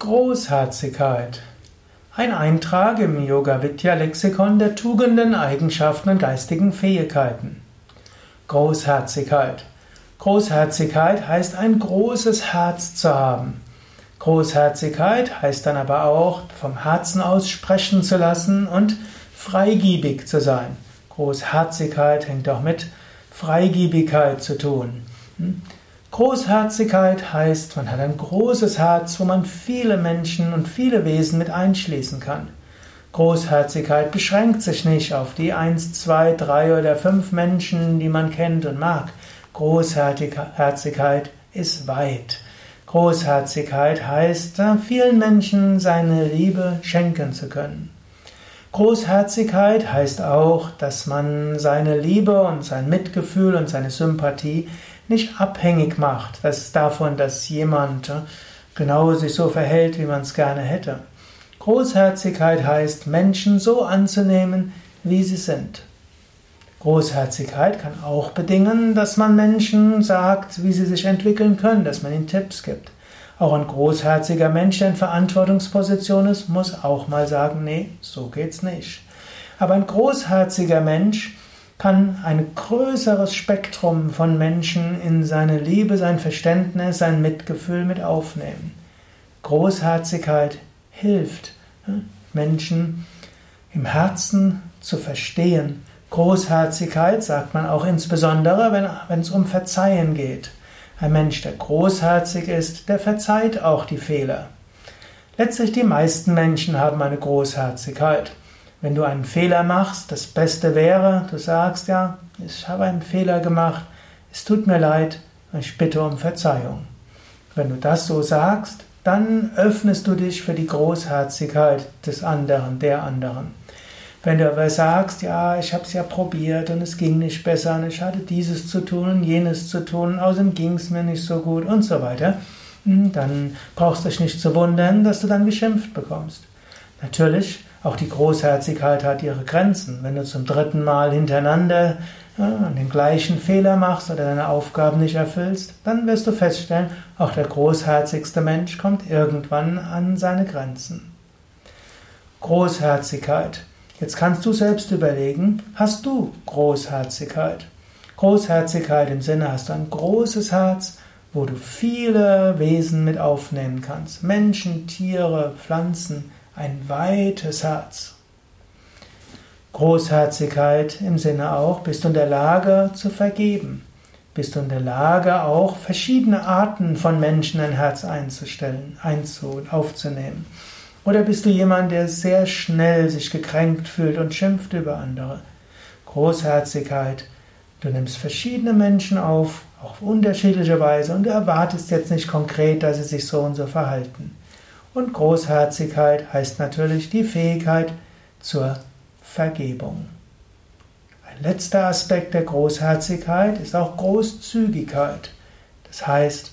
Großherzigkeit. Ein Eintrag im Yoga Vidya Lexikon der Tugenden, Eigenschaften und geistigen Fähigkeiten. Großherzigkeit. Großherzigkeit heißt ein großes Herz zu haben. Großherzigkeit heißt dann aber auch vom Herzen aus sprechen zu lassen und freigiebig zu sein. Großherzigkeit hängt auch mit Freigiebigkeit zu tun. Großherzigkeit heißt, man hat ein großes Herz, wo man viele Menschen und viele Wesen mit einschließen kann. Großherzigkeit beschränkt sich nicht auf die eins, zwei, drei oder fünf Menschen, die man kennt und mag. Großherzigkeit ist weit. Großherzigkeit heißt, vielen Menschen seine Liebe schenken zu können. Großherzigkeit heißt auch, dass man seine Liebe und sein Mitgefühl und seine Sympathie nicht abhängig macht, dass davon, dass jemand äh, genau sich so verhält, wie man es gerne hätte. Großherzigkeit heißt, Menschen so anzunehmen, wie sie sind. Großherzigkeit kann auch bedingen, dass man Menschen sagt, wie sie sich entwickeln können, dass man ihnen Tipps gibt. Auch ein großherziger Mensch, der in Verantwortungsposition ist, muss auch mal sagen, nee, so geht's nicht. Aber ein großherziger Mensch kann ein größeres Spektrum von Menschen in seine Liebe, sein Verständnis, sein Mitgefühl mit aufnehmen. Großherzigkeit hilft, Menschen im Herzen zu verstehen. Großherzigkeit sagt man auch insbesondere, wenn, wenn es um Verzeihen geht. Ein Mensch, der großherzig ist, der verzeiht auch die Fehler. Letztlich die meisten Menschen haben eine Großherzigkeit. Wenn du einen Fehler machst, das Beste wäre, du sagst ja, ich habe einen Fehler gemacht, es tut mir leid, ich bitte um Verzeihung. Wenn du das so sagst, dann öffnest du dich für die Großherzigkeit des anderen, der anderen. Wenn du aber sagst, ja, ich habe es ja probiert und es ging nicht besser und ich hatte dieses zu tun und jenes zu tun, außerdem ging es mir nicht so gut und so weiter, hm, dann brauchst du dich nicht zu wundern, dass du dann geschimpft bekommst. Natürlich auch die Großherzigkeit hat ihre Grenzen. Wenn du zum dritten Mal hintereinander ja, den gleichen Fehler machst oder deine Aufgaben nicht erfüllst, dann wirst du feststellen, auch der großherzigste Mensch kommt irgendwann an seine Grenzen. Großherzigkeit. Jetzt kannst du selbst überlegen, hast du Großherzigkeit? Großherzigkeit im Sinne, hast du ein großes Herz, wo du viele Wesen mit aufnehmen kannst. Menschen, Tiere, Pflanzen, ein weites Herz. Großherzigkeit im Sinne auch, bist du in der Lage zu vergeben? Bist du in der Lage auch verschiedene Arten von Menschen ein Herz einzustellen, einzu, aufzunehmen? Oder bist du jemand, der sehr schnell sich gekränkt fühlt und schimpft über andere? Großherzigkeit, du nimmst verschiedene Menschen auf, auf unterschiedliche Weise und du erwartest jetzt nicht konkret, dass sie sich so und so verhalten. Und Großherzigkeit heißt natürlich die Fähigkeit zur Vergebung. Ein letzter Aspekt der Großherzigkeit ist auch Großzügigkeit. Das heißt,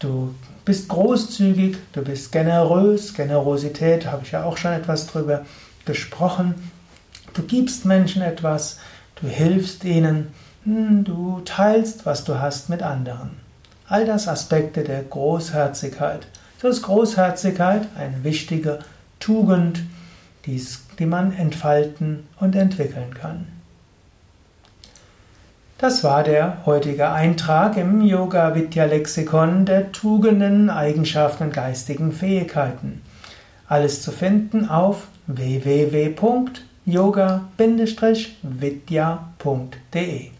du bist großzügig, du bist generös. Generosität habe ich ja auch schon etwas drüber gesprochen. Du gibst Menschen etwas, du hilfst ihnen, hm, du teilst, was du hast mit anderen. All das Aspekte der Großherzigkeit. So ist Großherzigkeit eine wichtige Tugend, die man entfalten und entwickeln kann. Das war der heutige Eintrag im Yoga Vidya Lexikon der Tugenden, Eigenschaften und geistigen Fähigkeiten. Alles zu finden auf www.yoga-vidya.de